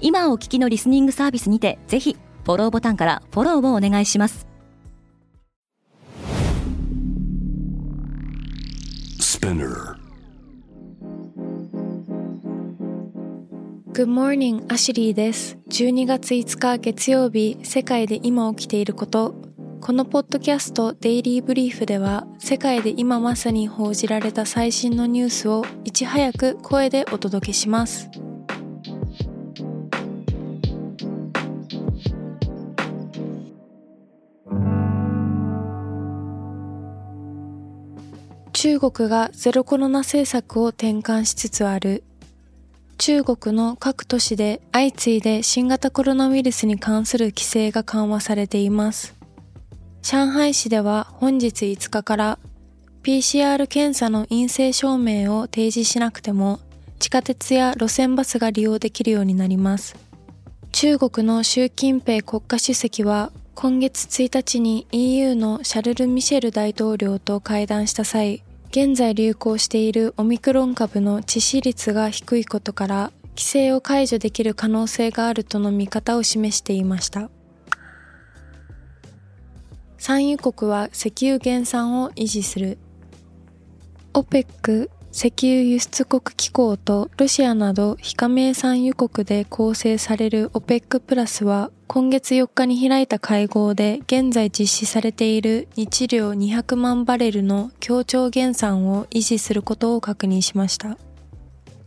今お聞きのリスニングサービスにてぜひフォローボタンからフォローをお願いします Good morning, アシュリーです。12月5日月曜日、世界で今起きていること。このポッドキャストデイリーブリーフでは、世界で今まさに報じられた最新のニュースをいち早く声でお届けします。中国がゼロコロナ政策を転換しつつある。中国の各都市で相次いで新型コロナウイルスに関する規制が緩和されています。上海市では本日5日から PCR 検査の陰性証明を提示しなくても地下鉄や路線バスが利用できるようになります。中国の習近平国家主席は今月1日に EU のシャルル・ミシェル大統領と会談した際、現在流行しているオミクロン株の致死率が低いことから規制を解除できる可能性があるとの見方を示していました。産油国は石油減産を維持する。OPEC 石油輸出国機構とロシアなど非加盟産油国で構成される OPEC プラスは今月4日に開いた会合で現在実施されている日量200万バレルの協調減産を維持することを確認しました。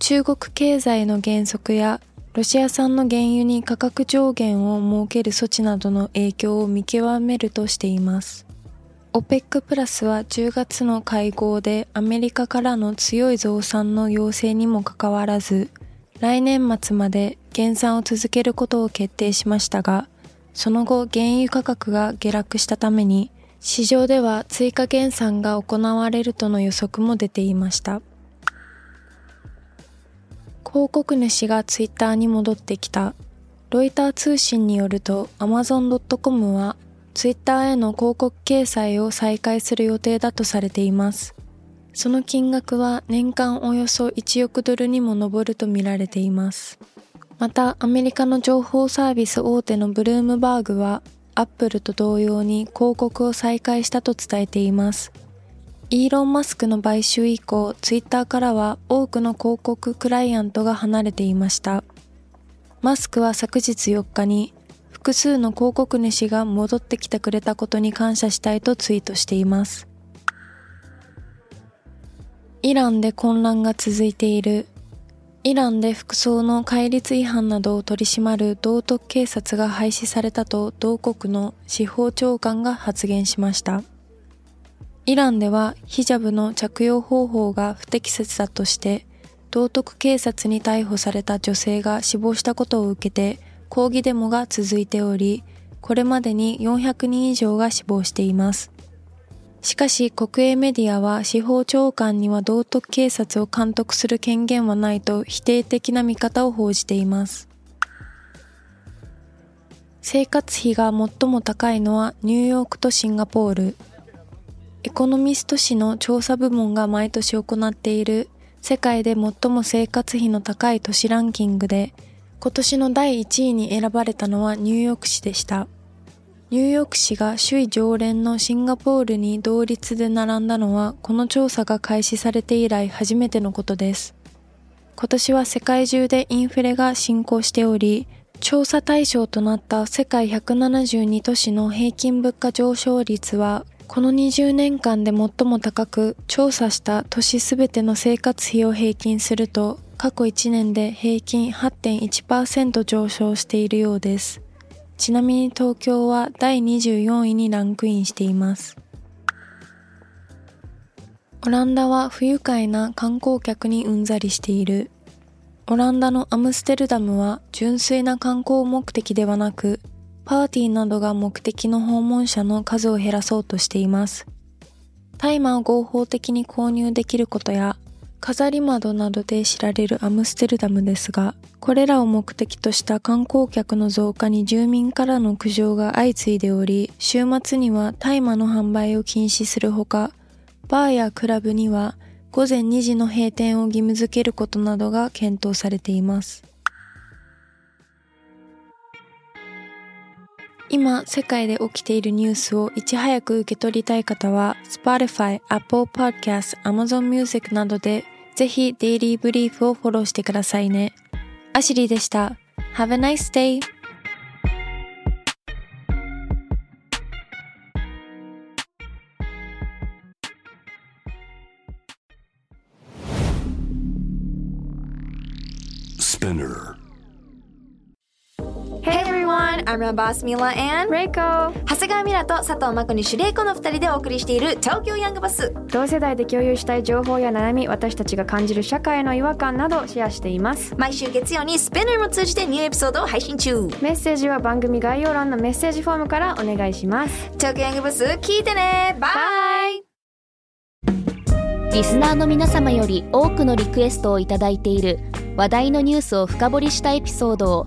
中国経済の減速やロシア産の原油に価格上限を設ける措置などの影響を見極めるとしています。OPEC プラスは10月の会合でアメリカからの強い増産の要請にもかかわらず来年末まで減産を続けることを決定しましたが、その後原油価格が下落したために、市場では追加減産が行われるとの予測も出ていました。広告主がツイッターに戻ってきた。ロイター通信によると Amazon.com はツイッターへの広告掲載を再開する予定だとされています。その金額は年間およそ1億ドルにも上るとみられています。また、アメリカの情報サービス大手のブルームバーグは、アップルと同様に広告を再開したと伝えています。イーロン・マスクの買収以降、ツイッターからは多くの広告クライアントが離れていました。マスクは昨日4日に、複数の広告主が戻ってきてくれたことに感謝したいとツイートしています。イランで混乱が続いている。イランで服装の戒律違反などを取り締まる道徳警察が廃止されたと同国の司法長官が発言しました。イランではヒジャブの着用方法が不適切だとして道徳警察に逮捕された女性が死亡したことを受けて抗議デモが続いており、これまでに400人以上が死亡しています。しかし国営メディアは司法長官には道徳警察を監督する権限はないと否定的な見方を報じています。生活費が最も高いのはニューヨークとシンガポール。エコノミスト誌の調査部門が毎年行っている世界で最も生活費の高い都市ランキングで今年の第1位に選ばれたのはニューヨーク市でした。ニューヨーク市が首位常連のシンガポールに同率で並んだのはこの調査が開始されて以来初めてのことです。今年は世界中でインフレが進行しており、調査対象となった世界172都市の平均物価上昇率はこの20年間で最も高く調査した都市すべての生活費を平均すると過去1年で平均8.1%上昇しているようです。ちなみに東京は第24位にランクインしています。オランダは不愉快な観光客にうんざりしている。オランダのアムステルダムは純粋な観光目的ではなく、パーティーなどが目的の訪問者の数を減らそうとしています。大麻を合法的に購入できることや、飾り窓などで知られるアムステルダムですが、これらを目的とした観光客の増加に住民からの苦情が相次いでおり、週末には大麻の販売を禁止するほか、バーやクラブには午前2時の閉店を義務付けることなどが検討されています。今、世界で起きているニュースをいち早く受け取りたい方は、Spotify、Apple Podcast、Amazon Music などでぜひデイリーブリーフをフォローしてくださいね。アシリーでした。Have a nice day! Spinner I'm your boss Mila and Reiko 長谷川ミラと佐藤真子にシュレイコの二人でお送りしている東京ヤングバス。同世代で共有したい情報や悩み私たちが感じる社会の違和感などシェアしています。毎週月曜にスペナーも通じてニューエピソードを配信中。メッセージは番組概要欄のメッセージフォームからお願いします。東京ヤングバス聞いてね。バイリスナーの皆様より多くのリクエストをいただいている話題のニュースを深掘りしたエピソードを